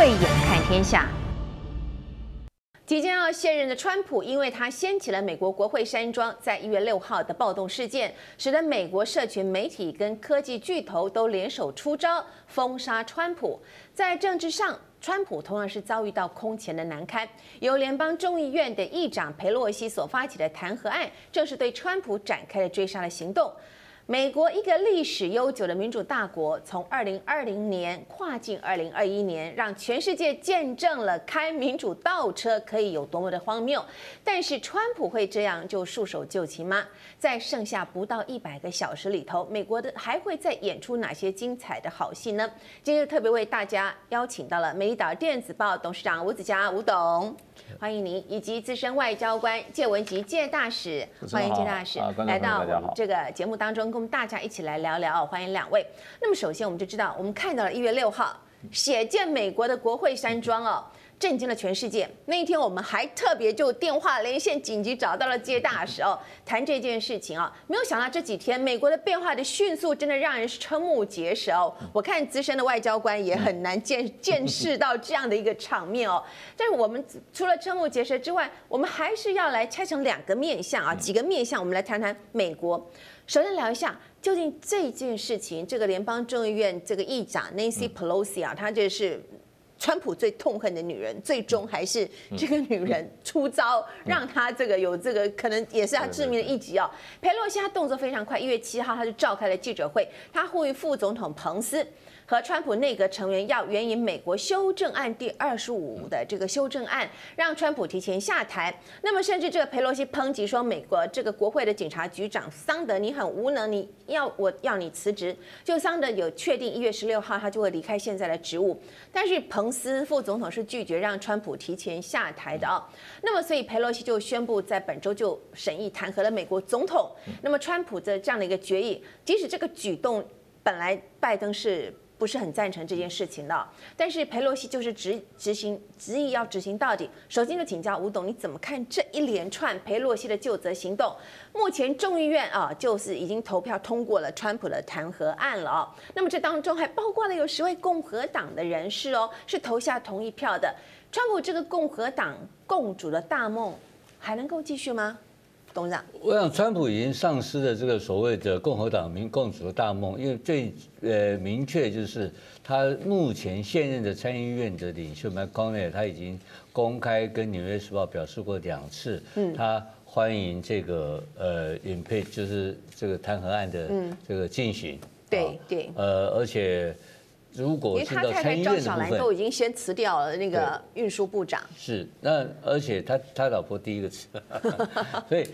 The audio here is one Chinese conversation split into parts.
慧眼看天下。即将要卸任的川普，因为他掀起了美国国会山庄在一月六号的暴动事件，使得美国社群媒体跟科技巨头都联手出招封杀川普。在政治上，川普同样是遭遇到空前的难堪。由联邦众议院的议长佩洛西所发起的弹劾案，正是对川普展开了追杀的行动。美国一个历史悠久的民主大国，从二零二零年跨进二零二一年，让全世界见证了开民主倒车可以有多么的荒谬。但是，川普会这样就束手就擒吗？在剩下不到一百个小时里头，美国的还会再演出哪些精彩的好戏呢？今天特别为大家邀请到了《美丽岛电子报》董事长吴子嘉吴董。欢迎您，以及资深外交官介文吉介大使，欢迎介大使来到我们这个节目当中，跟我们大家一起来聊聊。欢迎两位。那么首先我们就知道，我们看到了一月六号，血溅美国的国会山庄哦。震惊了全世界。那一天，我们还特别就电话连线紧急找到了接大使哦，谈这件事情啊。没有想到这几天美国的变化的迅速，真的让人瞠目结舌哦。我看资深的外交官也很难见 见识到这样的一个场面哦。但是我们除了瞠目结舌之外，我们还是要来拆成两个面向啊，几个面向，我们来谈谈美国。首先聊一下，究竟这件事情，这个联邦众议院这个议长 Nancy Pelosi 啊，她就是。川普最痛恨的女人，最终还是这个女人出招，让她这个有这个可能也是她致命的一击哦。佩洛西她动作非常快，一月七号她就召开了记者会，她呼吁副总统彭斯。和川普内阁成员要援引美国修正案第二十五的这个修正案，让川普提前下台。那么，甚至这个佩洛西抨击说，美国这个国会的警察局长桑德你很无能，你要我要你辞职。就桑德有确定一月十六号他就会离开现在的职务，但是彭斯副总统是拒绝让川普提前下台的啊。那么，所以佩洛西就宣布在本周就审议弹劾了美国总统。那么，川普的这样的一个决议，即使这个举动本来拜登是。不是很赞成这件事情的，但是裴洛西就是执执行执意要执行到底。首先就请教吴董，你怎么看这一连串裴洛西的就责行动？目前众议院啊，就是已经投票通过了川普的弹劾案了哦。那么这当中还包括了有十位共和党的人士哦，是投下同意票的。川普这个共和党共主的大梦还能够继续吗？董事长，我想川普已经丧失了这个所谓的共和党民共主的大梦，因为最呃明确就是他目前现任的参议院的领袖 McConnell 他已经公开跟《纽约时报》表示过两次，他欢迎这个呃 impeach 就是这个弹劾案的这个进行，对对，呃而且如果进到参议院的部分，小兰都已经先辞掉了那个运输部长，是那而且他他老婆第一个辞，所以。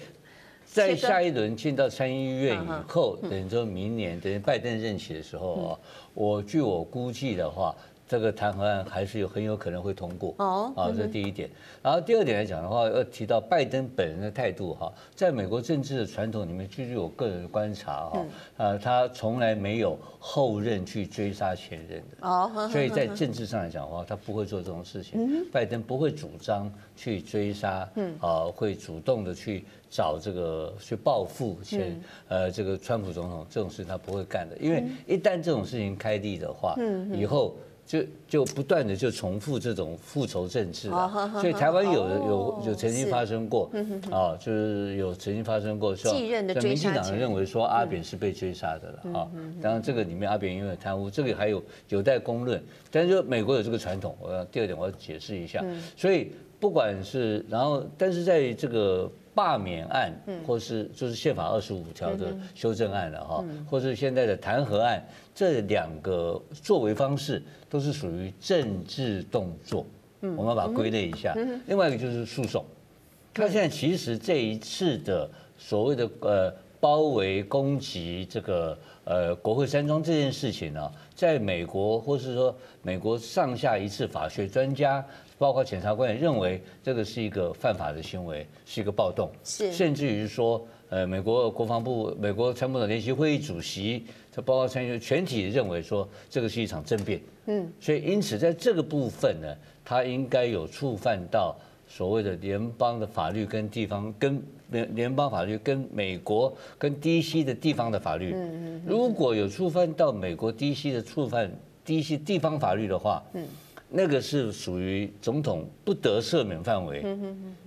在下一轮进到参议院以后，等于说明年等于拜登任期的时候啊，我据我估计的话，这个弹劾案还是有很有可能会通过哦。啊，这是第一点。然后第二点来讲的话，要提到拜登本人的态度哈，在美国政治的传统里面，据据我个人的观察哈，呃，他从来没有后任去追杀前任的哦。所以在政治上来讲的话，他不会做这种事情。拜登不会主张去追杀，啊，会主动的去。找这个去报复前呃这个川普总统这种事他不会干的，因为一旦这种事情开立的话，以后就就不断的就重复这种复仇政治了。所以台湾有有有曾经发生过啊，就是有曾经发生过说，在民进党人认为说阿扁是被追杀的了啊。当然这个里面阿扁因为贪污，这个还有有待公论。但是说美国有这个传统，我要第二点我要解释一下。所以不管是然后，但是在这个。罢免案，或是就是宪法二十五条的修正案了哈，或是现在的弹劾案，这两个作为方式都是属于政治动作，我们把它归类一下。另外一个就是诉讼，他现在其实这一次的所谓的呃包围攻击这个呃国会山庄这件事情呢，在美国或是说美国上下一次法学专家。包括检察官也认为这个是一个犯法的行为，是一个暴动，是。甚至于说，呃，美国国防部、美国参谋长联席会议主席，他包括参议员全体认为说这个是一场政变，嗯，所以因此在这个部分呢，他应该有触犯到所谓的联邦的法律跟地方跟联联邦法律跟美国跟 DC 的地方的法律，如果有触犯到美国 DC 的触犯 DC 地方法律的话，嗯。那个是属于总统不得赦免范围，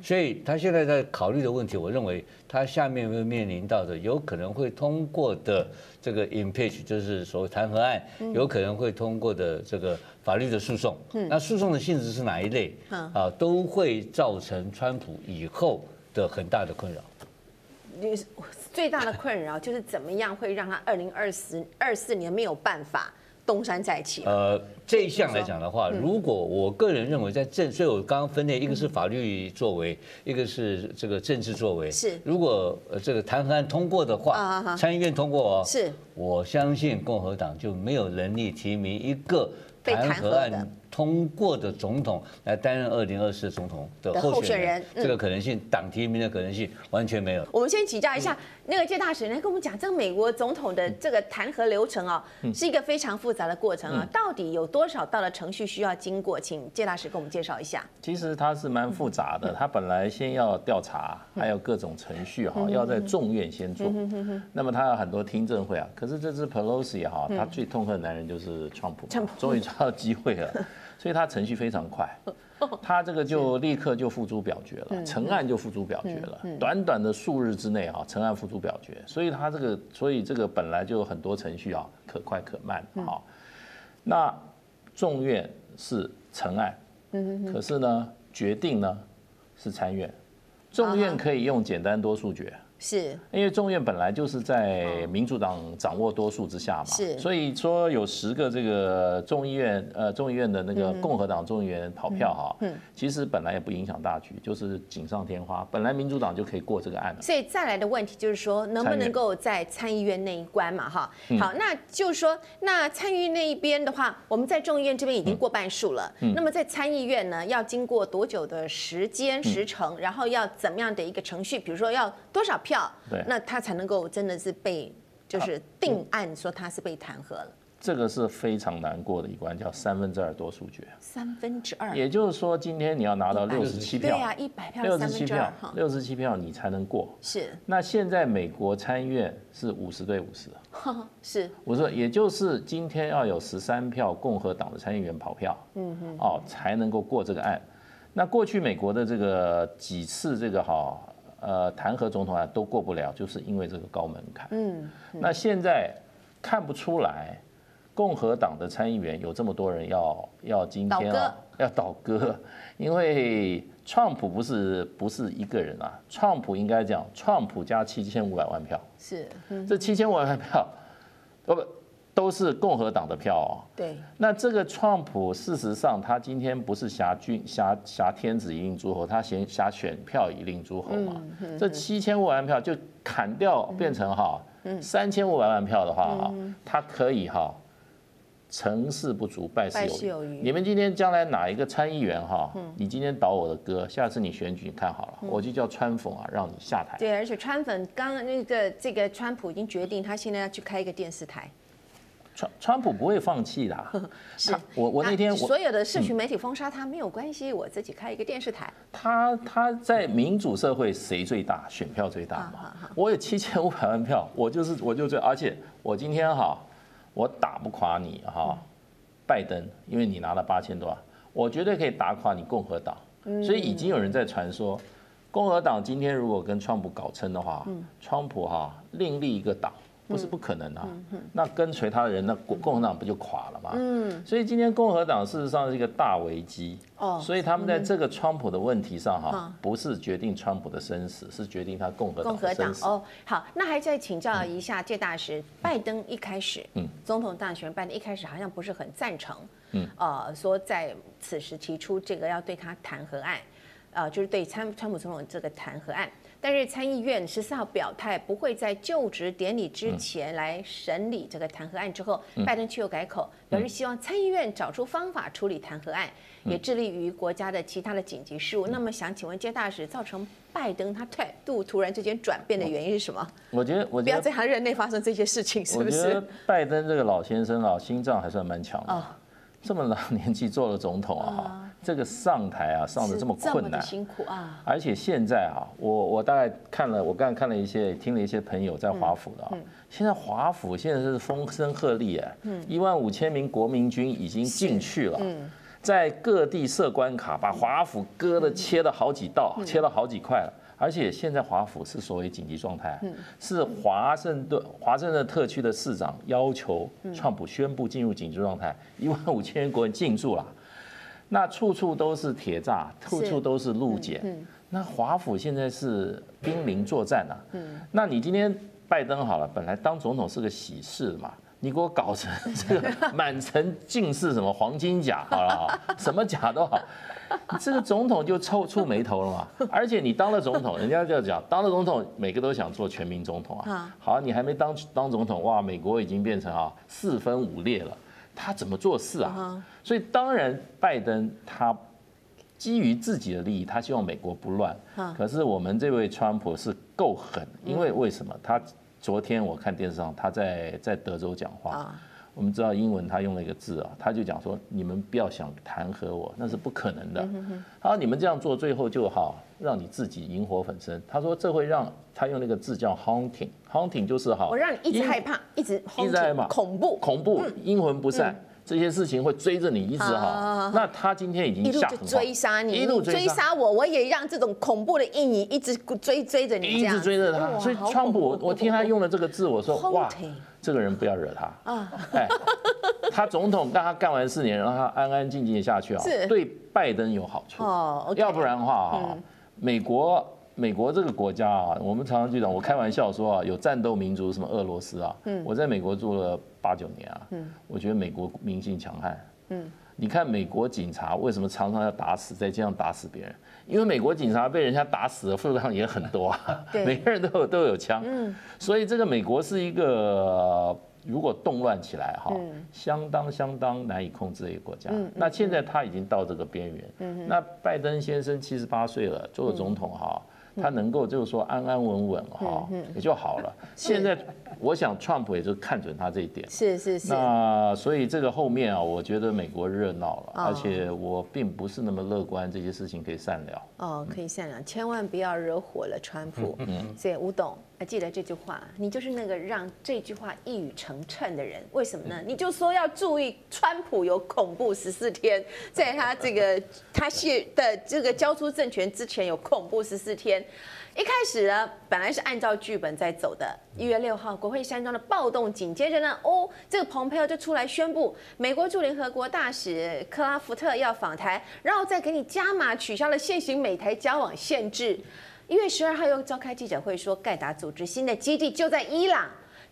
所以他现在在考虑的问题，我认为他下面会面临到的有可能会通过的这个 impeach，就是所谓弹劾案，有可能会通过的这个法律的诉讼，那诉讼的性质是哪一类？啊，都会造成川普以后的很大的困扰。你最大的困扰就是怎么样会让他二零二四二四年没有办法。东山再起。呃，这一项来讲的话，如果我个人认为在政，所以我刚刚分类，一个是法律作为，一个是这个政治作为。是。如果呃这个弹劾案通过的话，参议院通过哦，是。我相信共和党就没有能力提名一个弹劾案通过的总统来担任二零二四总统的候选人，这个可能性，党提名的可能性完全没有。我们先请教一下那个谢大使，来跟我们讲，这个美国总统的这个弹劾流程啊，是一个非常复杂的过程啊，到底有多少道的程序需要经过？请谢大使给我们介绍一下。其实它是蛮复杂的，它本来先要调查，还有各种程序哈，要在众院先做，那么它有很多听证会啊。可是这次 Pelosi 哈，他最痛恨的男人就是川普，终于抓到机会了。所以他程序非常快，他这个就立刻就付诸表决了，成案就付诸表决了，短短的数日之内啊，成案付诸表决。所以他这个，所以这个本来就有很多程序啊，可快可慢啊。那众院是成案，可是呢，决定呢是参院，众院可以用简单多数决。是，因为众院本来就是在民主党掌握多数之下嘛，是，所以说有十个这个众议院，呃，众议院的那个共和党众议员跑票哈，嗯，其实本来也不影响大局，就是锦上添花，本来民主党就可以过这个案了。所以再来的问题就是说，能不能够在参议院那一关嘛，哈，好，那就是说，那参议院那一边的话，我们在众议院这边已经过半数了，那么在参议院呢，要经过多久的时间时程，然后要怎么样的一个程序，比如说要多少票，对，那他才能够真的是被，就是定案说他是被弹劾了。这个是非常难过的一关，叫三分之二多数决。三分之二，也就是说，今天你要拿到六十七票，对呀，一百票，六十七票，六十七票你才能过。是。那现在美国参议院是五十对五十，是。我说，也就是今天要有十三票共和党的参议员跑票，嗯哼，哦，才能够过这个案。那过去美国的这个几次这个哈。呃，弹劾总统啊都过不了，就是因为这个高门槛。嗯，那现在看不出来，共和党的参议员有这么多人要要今天啊要倒戈，因为川普不是不是一个人啊，川普应该讲，川普加七千五百万票，是，这七千五百万票，哦不。都是共和党的票哦。对。那这个川普，事实上他今天不是挟君挟挟天子以令诸侯，他先挟选票以令诸侯嘛。这七千五百万票就砍掉，变成哈三千五百万票的话哈，他可以哈成事不足败事有余。你们今天将来哪一个参议员哈，你今天倒我的歌，下次你选举你看好了，我就叫川粉啊，让你下台。对，而且川粉刚刚那个这个川普已经决定，他现在要去开一个电视台。川川普不会放弃的，是我我那天所有的社群媒体封杀他没有关系，我自己开一个电视台。他他在民主社会谁最大，选票最大嘛？我有七千五百万票，我就是我就最，而且我今天哈，我打不垮你哈，拜登，因为你拿了八千多万，我绝对可以打垮你共和党。所以已经有人在传说，共和党今天如果跟川普搞撑的话，川普哈另立一个党。不是不可能啊，那跟随他的人，那共共和党不就垮了吗？嗯，所以今天共和党事实上是一个大危机。哦，所以他们在这个川普的问题上哈，不是决定川普的生死，是决定他共和党的生死。哦，好，那还再请教一下介大使，拜登一开始，嗯，总统大选，拜登一开始好像不是很赞成，嗯，呃，说在此时提出这个要对他弹劾案，呃，就是对川川普总统这个弹劾案。但是参议院十四号表态，不会在就职典礼之前来审理这个弹劾案。之后，拜登却又改口，表示希望参议院找出方法处理弹劾案，也致力于国家的其他的紧急事务。那么，想请问接大使，造成拜登他态度突然之间转变的原因是什么？我觉得，我觉得不要在他任内发生这些事情，是不是？我觉得拜登这个老先生啊，心脏还算蛮强的。这么老年纪做了总统啊，这个上台啊上的这么困难，辛苦啊！而且现在啊，我我大概看了，我刚才看了一些，听了一些朋友在华府的啊，现在华府现在是风声鹤唳哎，一万五千名国民军已经进去了，在各地设关卡，把华府割的切了好几道，切了好几块了。而且现在华府是所谓紧急状态，是华盛顿华盛顿特区的市长要求川普宣布进入紧急状态，一万五千人国人进驻了，那处处都是铁栅，处处都是路检，那华府现在是兵临作战呐，那你今天拜登好了，本来当总统是个喜事嘛。你给我搞成 这个满城尽是什么黄金甲，好了好，什么甲都好，这个总统就臭触眉头了嘛。而且你当了总统，人家就要讲，当了总统，每个都想做全民总统啊。好，你还没当当总统，哇，美国已经变成啊四分五裂了，他怎么做事啊？所以当然，拜登他基于自己的利益，他希望美国不乱。可是我们这位川普是够狠，因为为什么他？昨天我看电视上，他在在德州讲话。我们知道英文，他用了一个字啊，他就讲说：“你们不要想弹劾我，那是不可能的。”他说：“你们这样做，最后就好让你自己引火焚身。”他说：“这会让他用那个字叫 haunting，haunting 就是好，我让你一直害怕，一直一直害怕，恐怖，恐怖，阴魂不散。”这些事情会追着你一直哈，那他今天已经下追杀你，一路追杀。我，我也让这种恐怖的阴影一直追追着你，一直追着他。所以川普，我听他用了这个字，我说哇，这个人不要惹他。啊！哎，他总统让他干完四年，让他安安静静下去啊，对拜登有好处。哦。要不然的话啊，美国。美国这个国家啊，我们常常就讲，我开玩笑说啊，有战斗民族什么俄罗斯啊。嗯。我在美国住了八九年啊。嗯。我觉得美国民性强悍。嗯。你看美国警察为什么常常要打死，在街上打死别人？因为美国警察被人家打死的数量也很多啊。对。每个人都有都有枪。嗯。所以这个美国是一个如果动乱起来哈，相当相当难以控制的一个国家。嗯。那现在他已经到这个边缘。嗯。那拜登先生七十八岁了，做了总统哈。他能够就是说安安稳稳哈，也就好了。现在我想，Trump 也就看准他这一点。是是是。那所以这个后面啊，我觉得美国热闹了，而且我并不是那么乐观，这些事情可以善了。哦，可以善了，千万不要惹火了川普。所以吴董。还记得这句话，你就是那个让这句话一语成谶的人。为什么呢？你就说要注意，川普有恐怖十四天，在他这个他卸的这个交出政权之前有恐怖十四天。一开始呢，本来是按照剧本在走的。一月六号，国会山庄的暴动，紧接着呢，哦，这个蓬佩奥就出来宣布，美国驻联合国大使克拉福特要访台，然后再给你加码取消了现行美台交往限制。一月十二号又召开记者会，说盖达组织新的基地就在伊朗，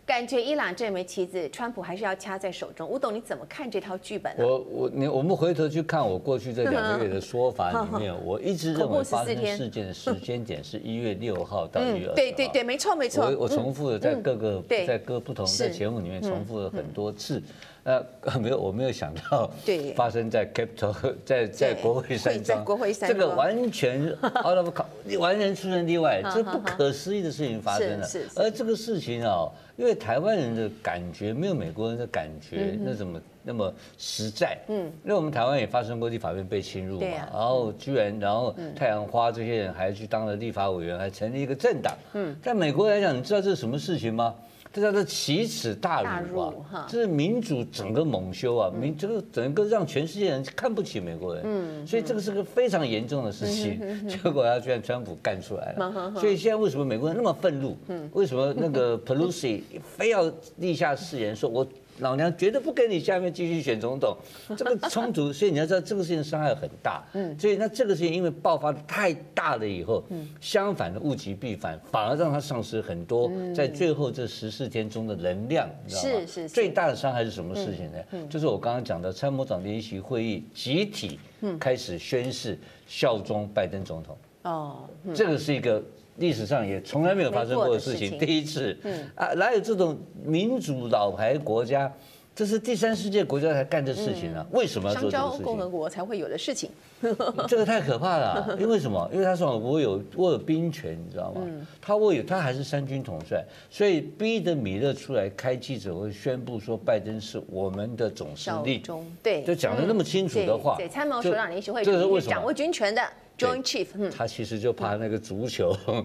感觉伊朗这枚棋子，川普还是要掐在手中。吴董，你怎么看这套剧本呢？我我你我们回头去看我过去这两个月的说法里面，我一直认为发生事件的时间点是一月六号到一月二十号。对对对，没错没错。我我重复的在各个在各不同的节目里面重复了很多次。呃，没有，我没有想到发生在 Capitol，在在国会山庄，这个完全 out of 完全出人意外，这不可思议的事情发生了。而这个事情啊，因为台湾人的感觉没有美国人的感觉那怎么那么实在。嗯，因为我们台湾也发生过立法院被侵入嘛，然后居然然后太阳花这些人还去当了立法委员，还成立一个政党。嗯，在美国来讲，你知道这是什么事情吗？这叫做奇耻大辱啊！这是民主整个蒙羞啊！民这个整个让全世界人看不起美国人，嗯，所以这个是个非常严重的事情。结果他居然川普干出来了，所以现在为什么美国人那么愤怒？为什么那个 Pelosi 非要立下誓言说，我。老娘绝对不跟你下面继续选总统，这个冲突，所以你要知道这个事情伤害很大。嗯，所以那这个事情因为爆发的太大了以后，嗯，相反的物极必反，反而让他丧失很多在最后这十四天中的能量，你知道吗？是是。最大的伤害是什么事情呢？就是我刚刚讲的参谋长联席会议集体开始宣誓效忠拜登总统。哦，这个是一个。历史上也从来没有发生过的事情，第一次，啊，哪有这种民主老牌国家，这是第三世界国家才干的事情啊？为什么要做这个事情？共和国才会有的事情，这个太可怕了。因为什么？因为他说我有我有兵权，你知道吗？他握有，他还是三军统帅，所以逼得米勒出来开记者会，宣布说拜登是我们的总司令。对，就讲的那么清楚的话。对，参谋首长联席会，这是为什么？掌握军权的。Joint Chief，嗯，他其实就怕那个足球，哦，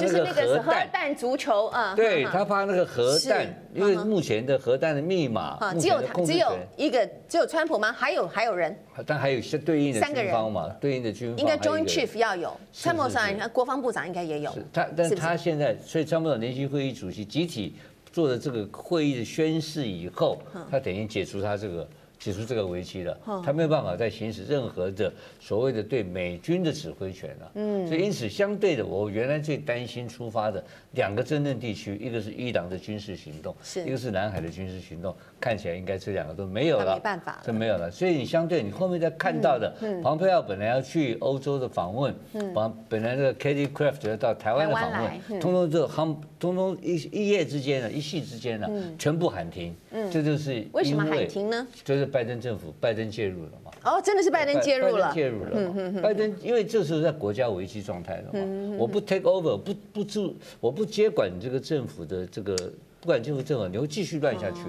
就是那个核弹。足球，啊，对他怕那个核弹，因为目前的核弹的密码，只有他，只有一个，只有川普吗？还有还有人？但还有相对应的军方嘛，对应的军方应该 Joint Chief 要有，参谋长、国防部长应该也有。他，但他现在，所以参谋长联席会议主席集体做了这个会议的宣誓以后，他等于解除他这个。解除这个危机了，他没有办法再行使任何的所谓的对美军的指挥权了。嗯，所以因此相对的，我原来最担心出发的两个真正地区，一个是伊朗的军事行动，一个是南海的军事行动，看起来应该这两个都没有了，没办法，这没有了。所以你相对你后面再看到的，庞佩奥本来要去欧洲的访问，本本来的 Katie Craft 要到台湾的访问，通通这航，通通一一夜之间的一夕之间的全部喊停。嗯，这就是为什么喊停呢？就是。拜登政府，拜登介入了嘛？哦，真的是拜登介入了，介入了。拜登因为这时候在国家危机状态了嘛，我不 take over，不不住，我不接管这个政府的这个，不管进入政府，你会继续乱下去。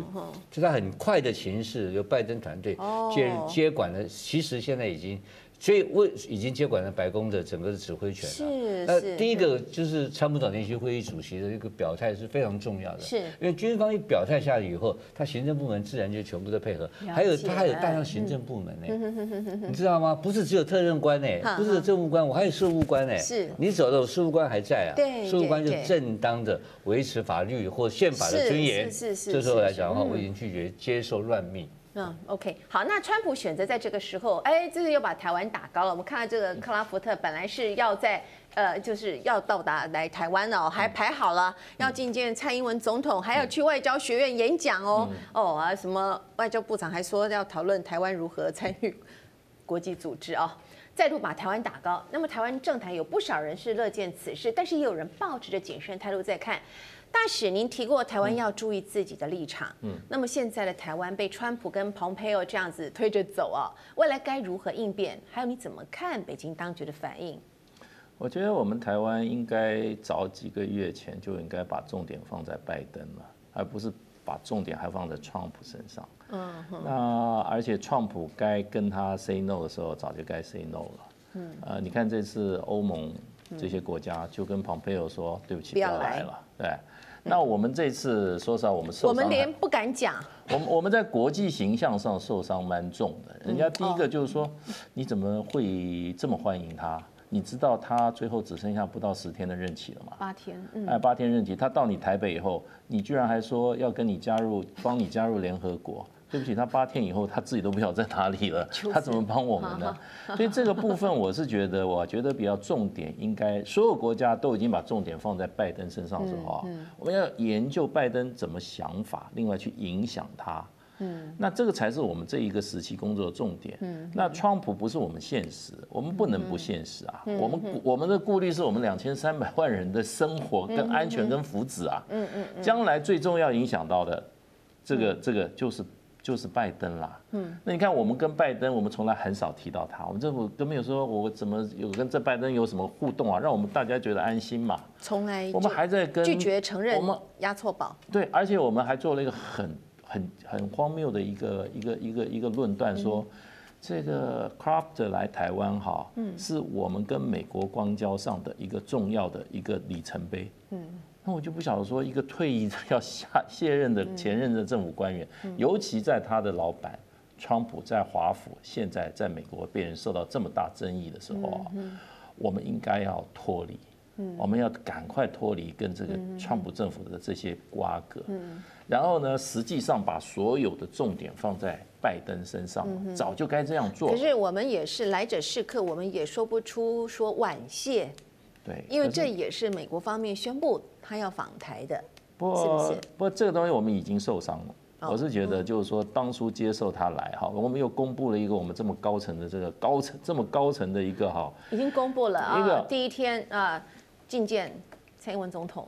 就在很快的形式，由拜登团队接接管了，其实现在已经。所以，我已经接管了白宫的整个的指挥权了。是。那第一个就是参谋长联席会议主席的一个表态是非常重要的。是。因为军方一表态下来以后，他行政部门自然就全部都配合。还有他还有大量行政部门呢。你知道吗？不是只有特任官呢，不是政务官，我还有事务官呢。是。你走了，事务官还在啊。对。事务官就正当的维持法律或宪法的尊严。是是是。这时候来讲的话，我已经拒绝接受乱命。嗯，OK，好，那川普选择在这个时候，哎，这是又把台湾打高了。我们看到这个克拉福特本来是要在，呃，就是要到达来台湾哦，还排好了要觐见蔡英文总统，还要去外交学院演讲哦。哦啊，什么外交部长还说要讨论台湾如何参与国际组织啊，再度把台湾打高。那么台湾政坛有不少人是乐见此事，但是也有人抱持着谨慎态度在看。大使，您提过台湾要注意自己的立场。嗯，那么现在的台湾被川普跟蓬佩奥这样子推着走啊，未来该如何应变？还有你怎么看北京当局的反应？我觉得我们台湾应该早几个月前就应该把重点放在拜登了，而不是把重点还放在川普身上。嗯，那而且川普该跟他 say no 的时候，早就该 say no 了。嗯，呃，你看这次欧盟这些国家就跟蓬佩奥说，对不起，不要来了。对。那我们这次说实话，我们受伤，我们连不敢讲。我们我们在国际形象上受伤蛮重的。人家第一个就是说，你怎么会这么欢迎他？你知道他最后只剩下不到十天的任期了吗？八天，嗯，哎，八天任期，他到你台北以后，你居然还说要跟你加入，帮你加入联合国。对不起，他八天以后他自己都不晓得在哪里了，他怎么帮我们呢？所以这个部分我是觉得，我觉得比较重点应该，所有国家都已经把重点放在拜登身上的时候啊，我们要研究拜登怎么想法，另外去影响他。嗯，那这个才是我们这一个时期工作的重点。嗯，那川普不是我们现实，我们不能不现实啊。我们我们的顾虑是我们两千三百万人的生活跟安全跟福祉啊。嗯嗯，将来最重要影响到的，这个这个就是。就是拜登啦，嗯，那你看我们跟拜登，我们从来很少提到他，我们政府都没有说我怎么有跟这拜登有什么互动啊，让我们大家觉得安心嘛。从来我们还在跟拒绝承认我们押错宝，对，而且我们还做了一个很很很荒谬的一个一个一个一个论断，说这个 Craft 来台湾哈，嗯，是我们跟美国光交上的一个重要的一个里程碑，嗯。那我就不晓得说，一个退役 要下卸任的前任的政府官员，尤其在他的老板川普在华府，现在在美国被人受到这么大争议的时候啊，我们应该要脱离，我们要赶快脱离跟这个川普政府的这些瓜葛，然后呢，实际上把所有的重点放在拜登身上，早就该这样做。可是我们也是来者是客，我们也说不出说婉谢。对，因为这也是美国方面宣布他要访台的，不过，是不是？不过这个东西我们已经受伤了。我是觉得就是说，当初接受他来哈，我们又公布了一个我们这么高层的这个高层这么高层的一个哈，已经公布了啊，一个第一天啊，觐见蔡英文总统，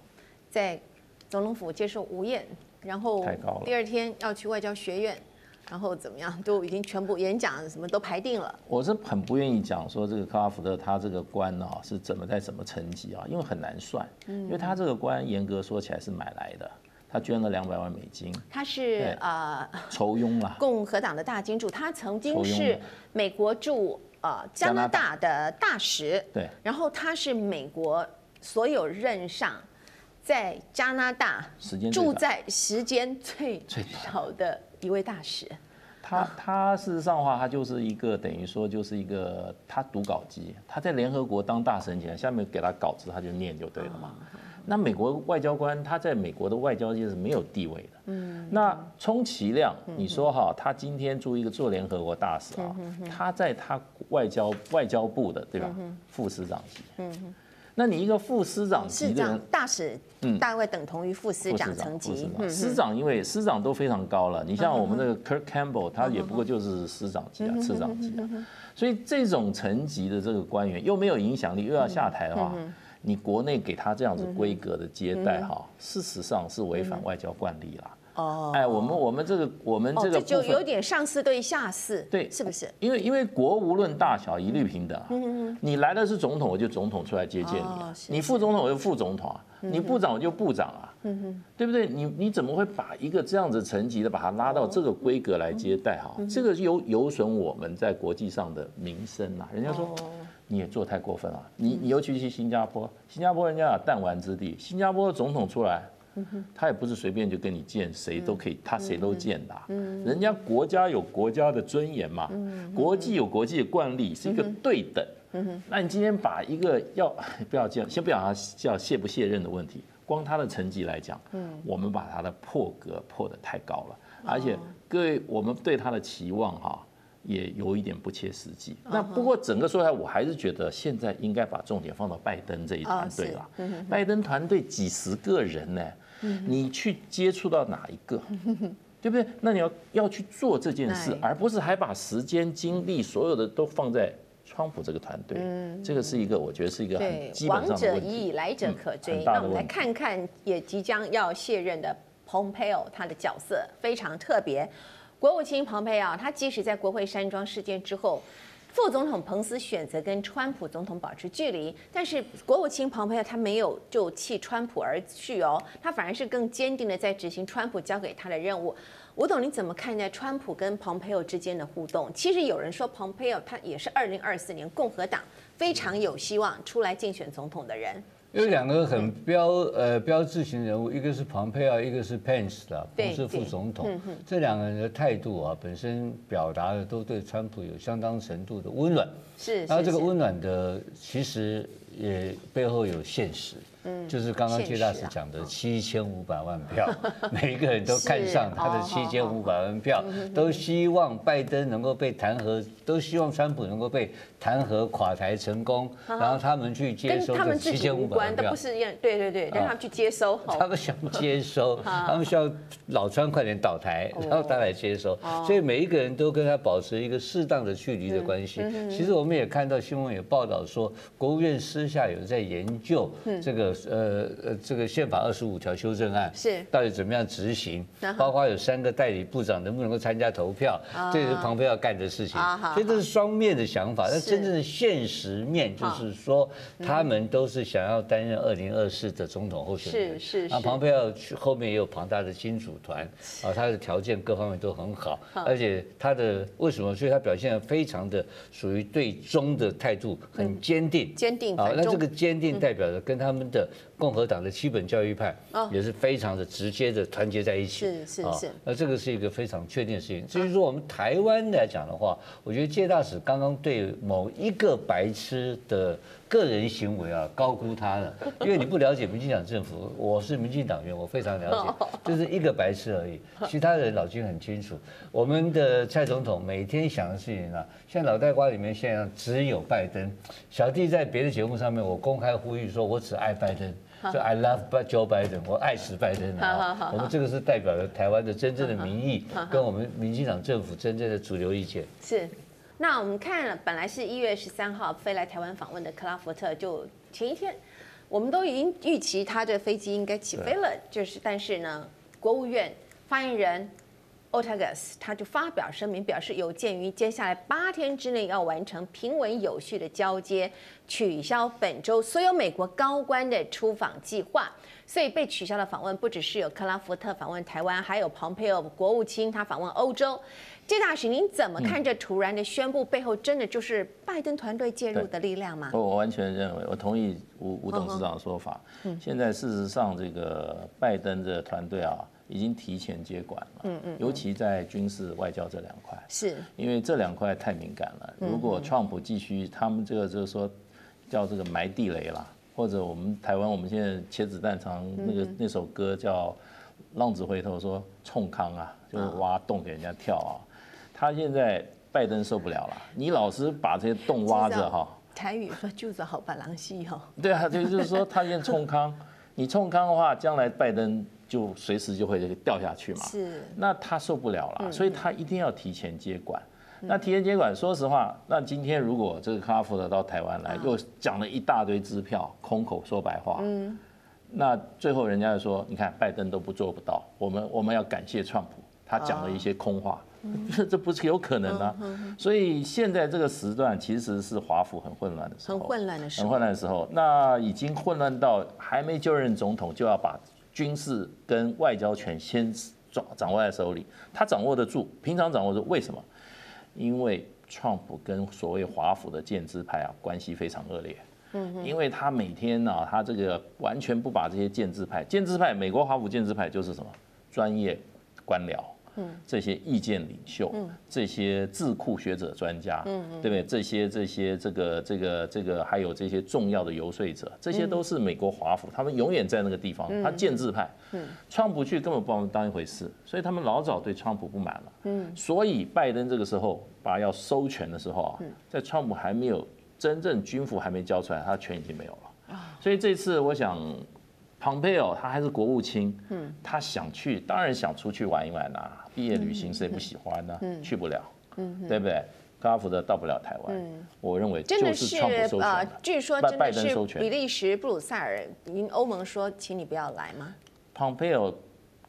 在总统府接受午宴，然后第二天要去外交学院。然后怎么样，都已经全部演讲什么都排定了。我是很不愿意讲说这个克拉福特他这个官啊是怎么在什么层级啊，因为很难算，因为他这个官严格说起来是买来的，他捐了两百万美金。他是啊筹佣啦，共和党的大金主，他曾经是美国驻呃加拿大的大使，对，然后他是美国所有任上在加拿大住在时间最少的一位大使。他他事实上的话，他就是一个等于说就是一个他读稿机，他在联合国当大神前，下面给他稿子，他就念就对了嘛。那美国外交官他在美国的外交界是没有地位的。嗯。那充其量你说哈，他今天做一个做联合国大使啊，他在他外交外交部的对吧？副司长级。嗯。那你一个副司长级的人，大使，嗯，大概等同于副司长层级。司长因为司长都非常高了，你像我们这个 Kirk Campbell，他也不过就是司长级啊，次长级啊。所以这种层级的这个官员又没有影响力，又要下台的话，你国内给他这样子规格的接待哈，事实上是违反外交惯例了。哦，哎，我们我们这个我们这个就有点上司对下司，对，是不是？因为因为国无论大小一律平等。嗯嗯，你来的是总统，我就总统出来接见你；你副总统，我就副总统啊；你部长，我就部长啊。嗯哼，对不对？你你怎么会把一个这样子层级的把他拉到这个规格来接待哈？这个有有损我们在国际上的名声呐。人家说你也做太过分了。你你尤其是新加坡，新加坡人家有弹丸之地，新加坡的总统出来。他也不是随便就跟你见，谁都可以，他谁都见的。人家国家有国家的尊严嘛，国际有国际的惯例，是一个对等。那你今天把一个要 不要这样，先不讲他叫卸不卸任的问题，光他的成绩来讲，我们把他的破格破得太高了，而且各位我们对他的期望哈。也有一点不切实际。那不过整个说来，我还是觉得现在应该把重点放到拜登这一团队了。拜登团队几十个人呢，你去接触到哪一个，对不对？那你要要去做这件事，而不是还把时间、精力所有的都放在川普这个团队。这个是一个，我觉得是一个很基本上的问题。王者已矣，来者可追。那我们来看看，也即将要卸任的 Pompeo，，他的角色非常特别。国务卿蓬佩奥，他即使在国会山庄事件之后，副总统彭斯选择跟川普总统保持距离，但是国务卿蓬佩奥他没有就弃川普而去哦，他反而是更坚定的在执行川普交给他的任务。吴董，你怎么看待川普跟蓬佩奥之间的互动？其实有人说蓬佩奥他也是二零二四年共和党非常有希望出来竞选总统的人。有两个很标呃标志性人物，一个是庞佩奥，一个是 Pence 的，彭斯副总统。这两个人的态度啊，本身表达的都对川普有相当程度的温暖。是，然后这个温暖的其实也背后有现实。嗯，就是刚刚谢大使讲的七千五百万票，每一个人都看上他的七千五百万票，都希望拜登能够被弹劾，都希望川普能够被弹劾垮台成功，然后他们去接收这七千五百万票，不是对对对，让他们去接收，他们想接收，他们需要老川快点倒台，然后他来接收，所以每一个人都跟他保持一个适当的距离的关系。其实我们也看到新闻也报道说，国务院私下有在研究这个。呃呃，这个宪法二十五条修正案是到底怎么样执行？包括有三个代理部长能不能够参加投票，这也是庞佩奥干的事情。所以这是双面的想法。那真正的现实面就是说，他们都是想要担任二零二四的总统候选人。是是。啊，庞佩奥去后面也有庞大的金主团，啊，他的条件各方面都很好，而且他的为什么？所以他表现得非常的属于对中的态度很坚定。坚定。啊，那这个坚定代表着跟他们的。共和党的基本教育派也是非常的直接的团结在一起，是是是。那这个是一个非常确定的事情。至于说我们台湾来讲的话，我觉得介大使刚刚对某一个白痴的个人行为啊高估他了，因为你不了解民进党政府，我是民进党员，我非常了解，就是一个白痴而已，其他人脑筋很清楚。我们的蔡总统每天想的事情啊，像脑袋瓜里面现在只有拜登。小弟在别的节目上面，我公开呼吁说，我只爱拜登。就 I love Joe Biden，我爱死拜登了。我们这个是代表了台湾的真正的民意，跟我们民进党政府真正的主流意见。是，那我们看了，本来是一月十三号飞来台湾访问的克拉福特，就前一天，我们都已经预期他的飞机应该起飞了，就是，但是呢，国务院发言人 Ortagus 他就发表声明，表示有鉴于接下来八天之内要完成平稳有序的交接，取消本周所有美国高官的出访计划。所以被取消的访问不只是有克拉福特访问台湾，还有蓬佩奥国务卿他访问欧洲。谢大使，您怎么看这突然的宣布背后，真的就是拜登团队介入的力量吗？我完全认为，我同意吴吴董事长的说法。现在事实上，这个拜登的团队啊。已经提前接管了，嗯嗯，尤其在军事外交这两块，是因为这两块太敏感了。如果川普继续，他们这个就是说叫这个埋地雷啦，或者我们台湾我们现在切子蛋常那个那首歌叫浪子回头说冲康啊，就是挖洞给人家跳啊。他现在拜登受不了了，你老是把这些洞挖着哈。台语说就是好把狼吸哈。对啊，就就是说他现在冲康，你冲康的话，将来拜登。就随时就会掉下去嘛，是，那他受不了了，所以他一定要提前接管。那提前接管，说实话，那今天如果这个克拉福特到台湾来，又讲了一大堆支票，空口说白话，嗯，那最后人家就说，你看拜登都不做不到，我们我们要感谢川普，他讲了一些空话，这这不是有可能的。所以现在这个时段其实是华府很混乱的时候，很混乱的时候，很混乱的时候，那已经混乱到还没就任总统就要把。军事跟外交权先掌掌握在手里，他掌握得住，平常掌握住，为什么？因为川普跟所谓华府的建制派啊关系非常恶劣，嗯，因为他每天呢，他这个完全不把这些建制派，建制派，美国华府建制派就是什么专业官僚。这些意见领袖，这些智库学者专家，对不对？这些这些这个这个这个还有这些重要的游说者，这些都是美国华府，他们永远在那个地方。他建制派，川普去根本不把他们当一回事，所以他们老早对川普不满了。嗯所以拜登这个时候把要收权的时候啊，在川普还没有真正军服还没交出来，他权已经没有了。所以这次我想。蓬佩奥他还是国务卿，嗯他想去，当然想出去玩一玩啊。毕业旅行谁不喜欢呢？去不了，嗯对不对？克拉福德到不了台湾，我认为就是川普收权。据说真的是比利时布鲁塞尔，您欧盟说，请你不要来吗？蓬佩奥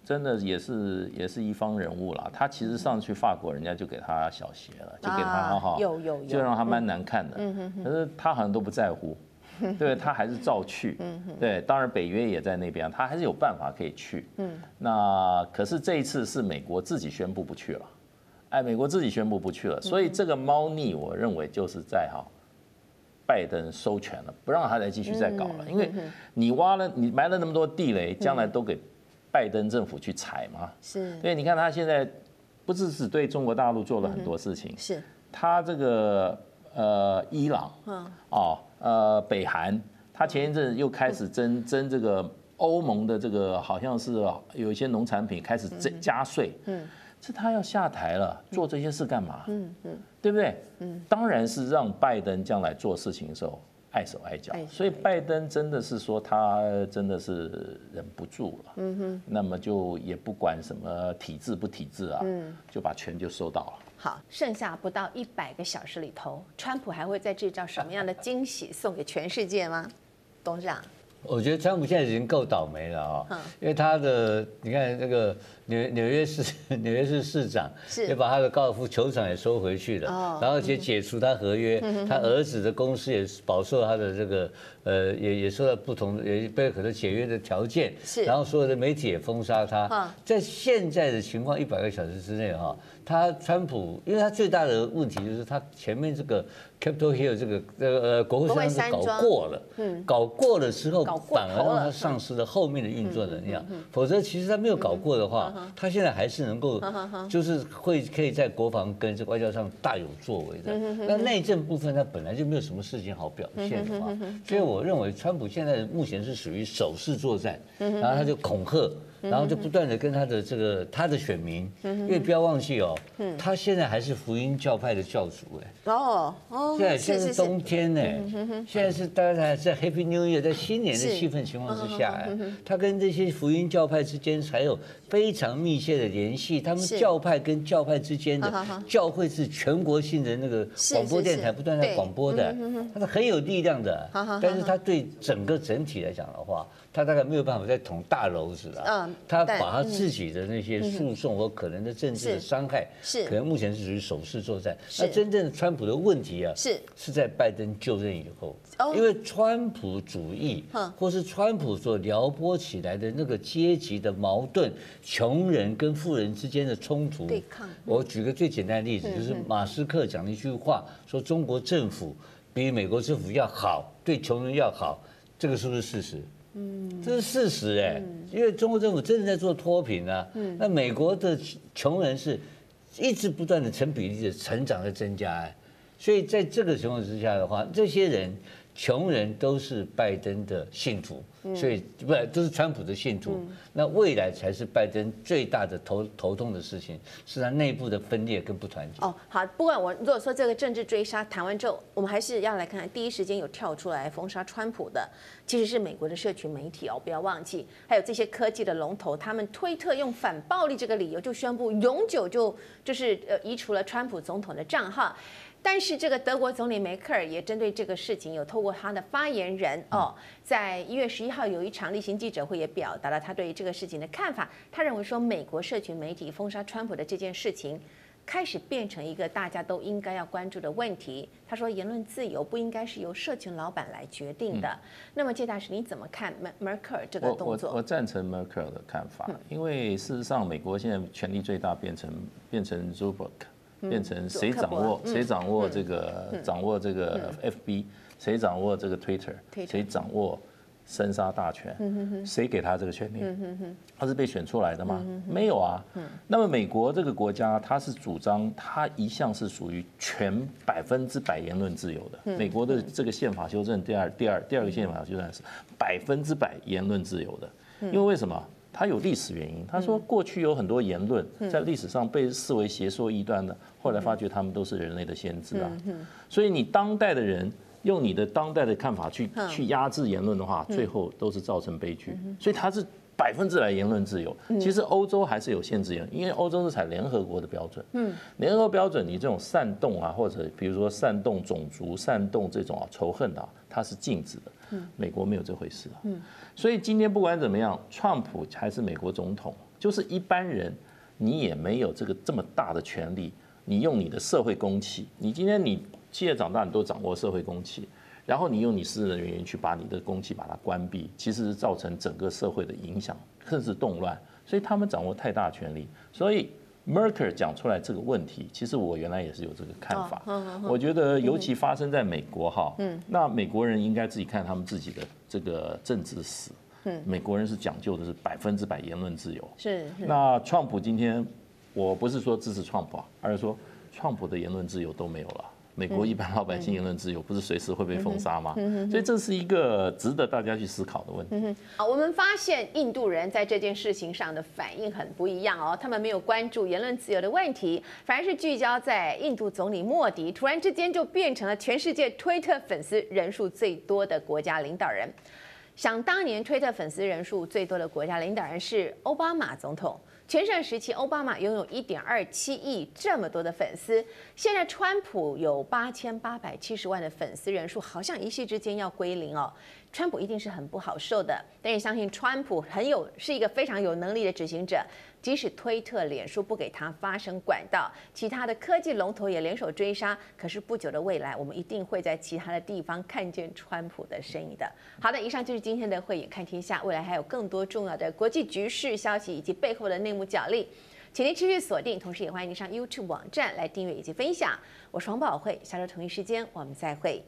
真的也是也是一方人物了。他其实上去法国，人家就给他小鞋了，就给他好好，就让他蛮难看的。可是他好像都不在乎。对，他还是照去。对，当然北约也在那边，他还是有办法可以去。那可是这一次是美国自己宣布不去了，哎，美国自己宣布不去了，所以这个猫腻，我认为就是在哈，拜登收权了，不让他再继续再搞了，因为你挖了，你埋了那么多地雷，将来都给拜登政府去踩嘛。是，对，你看他现在不是只对中国大陆做了很多事情，是，他这个呃伊朗，嗯。哦。呃，北韩，他前一阵又开始征征这个欧盟的这个，好像是有一些农产品开始增加税，嗯，是他要下台了，做这些事干嘛？嗯嗯，对不对？嗯，当然是让拜登将来做事情的时候碍手碍脚，所以拜登真的是说他真的是忍不住了，嗯哼，那么就也不管什么体制不体制啊，嗯，就把权就收到了。好，剩下不到一百个小时里头，川普还会再制造什么样的惊喜送给全世界吗？董事长，我觉得川普现在已经够倒霉了啊，因为他的你看那个纽纽约市 纽约市市长也把他的高尔夫球场也收回去了，然后且解除他合约，他儿子的公司也饱受他的这个呃也也受到不同也被很多解约的条件，是。然后所有的媒体也封杀他，在现在的情况一百个小时之内哈。他川普，因为他最大的问题就是他前面这个 Capitol Hill 这个这个呃国会山庄搞过了，嗯，搞过了之后反而让他丧失了后面的运作能力，否则其实他没有搞过的话，他现在还是能够就是会可以在国防跟这外交上大有作为的。那内政部分他本来就没有什么事情好表现的嘛，所以我认为川普现在目前是属于守势作战，然后他就恐吓。然后就不断的跟他的这个他的选民，因为不要忘记哦，他现在还是福音教派的教主哎。哦哦，现在现在是冬天呢，现在是大家在在 Happy New Year，在新年的气氛情况之下，哎，他跟这些福音教派之间还有非常密切的联系。他们教派跟教派之间的教会是全国性的那个广播电台不断在广播的，他是很有力量的。但是他对整个整体来讲的话。他大概没有办法再捅大篓子了。嗯，他把他自己的那些诉讼和可能的政治的伤害，是可能目前是属于守势作战。那真正的川普的问题啊，是是在拜登就任以后，因为川普主义，或是川普所撩拨起来的那个阶级的矛盾，穷人跟富人之间的冲突。对抗。我举个最简单的例子，就是马斯克讲了一句话，说中国政府比美国政府要好，对穷人要好，这个是不是事实？嗯，这是事实哎，因为中国政府真的在做脱贫啊。嗯，那美国的穷人是一直不断的成比例的成长在增加哎，所以在这个情况之下的话，这些人。穷人都是拜登的信徒，所以不都是川普的信徒。那未来才是拜登最大的头头痛的事情，是他内部的分裂跟不团结。哦，好，不管我如果说这个政治追杀谈完之后，我们还是要来看看第一时间有跳出来封杀川普的，其实是美国的社群媒体哦，不要忘记，还有这些科技的龙头，他们推特用反暴力这个理由就宣布永久就就是呃移除了川普总统的账号。但是这个德国总理梅克尔也针对这个事情，有透过他的发言人哦，在一月十一号有一场例行记者会，也表达了他对于这个事情的看法。他认为说，美国社群媒体封杀川普的这件事情，开始变成一个大家都应该要关注的问题。他说，言论自由不应该是由社群老板来决定的。嗯、那么，谢大使你怎么看梅梅克尔这个动作？我我，我赞成梅克尔的看法，因为事实上，美国现在权力最大变成变成 Zuckerberg 变成谁掌握谁掌握这个掌握这个 FB，谁掌握这个 Twitter，谁掌握生杀大权，谁给他这个权利？他是被选出来的吗？没有啊。那么美国这个国家，他是主张他一向是属于全百分之百言论自由的。美国的这个宪法修正第二第二第二个宪法修正是百分之百言论自由的，因为为什么？他有历史原因。他说，过去有很多言论在历史上被视为邪说异端的，后来发觉他们都是人类的先知啊。所以你当代的人用你的当代的看法去去压制言论的话，最后都是造成悲剧。所以他是百分之百言论自由。其实欧洲还是有限制言论，因为欧洲是采联合国的标准。嗯，联合国标准，你这种煽动啊，或者比如说煽动种族、煽动这种啊仇恨啊，它是禁止的。美国没有这回事啊。嗯。所以今天不管怎么样，川普还是美国总统，就是一般人，你也没有这个这么大的权利。你用你的社会公器，你今天你企业长大，你都掌握社会公器，然后你用你私人的原因去把你的公器把它关闭，其实是造成整个社会的影响，甚至动乱。所以他们掌握太大权力。所以 Merkel 讲出来这个问题，其实我原来也是有这个看法。我觉得尤其发生在美国哈，那美国人应该自己看他们自己的。这个政治史，嗯，美国人是讲究的是百分之百言论自由。是。那川普今天，我不是说支持川普啊，而是说川普的言论自由都没有了。美国一般老百姓言论自由不是随时会被封杀吗？所以这是一个值得大家去思考的问题。好，我们发现印度人在这件事情上的反应很不一样哦，他们没有关注言论自由的问题，反而是聚焦在印度总理莫迪突然之间就变成了全世界推特粉丝人数最多的国家领导人。想当年，推特粉丝人数最多的国家领导人是奥巴马总统。全盛时期，奥巴马拥有一点二七亿这么多的粉丝。现在，川普有八千八百七十万的粉丝人数，好像一夕之间要归零哦。川普一定是很不好受的，但也相信川普很有是一个非常有能力的执行者。即使推特、脸书不给他发声管道，其他的科技龙头也联手追杀。可是不久的未来，我们一定会在其他的地方看见川普的身影的。好的，以上就是今天的慧眼看天下，未来还有更多重要的国际局势消息以及背后的内幕角力，请您持续锁定，同时也欢迎您上 YouTube 网站来订阅以及分享。我是王宝慧，下周同一时间我们再会。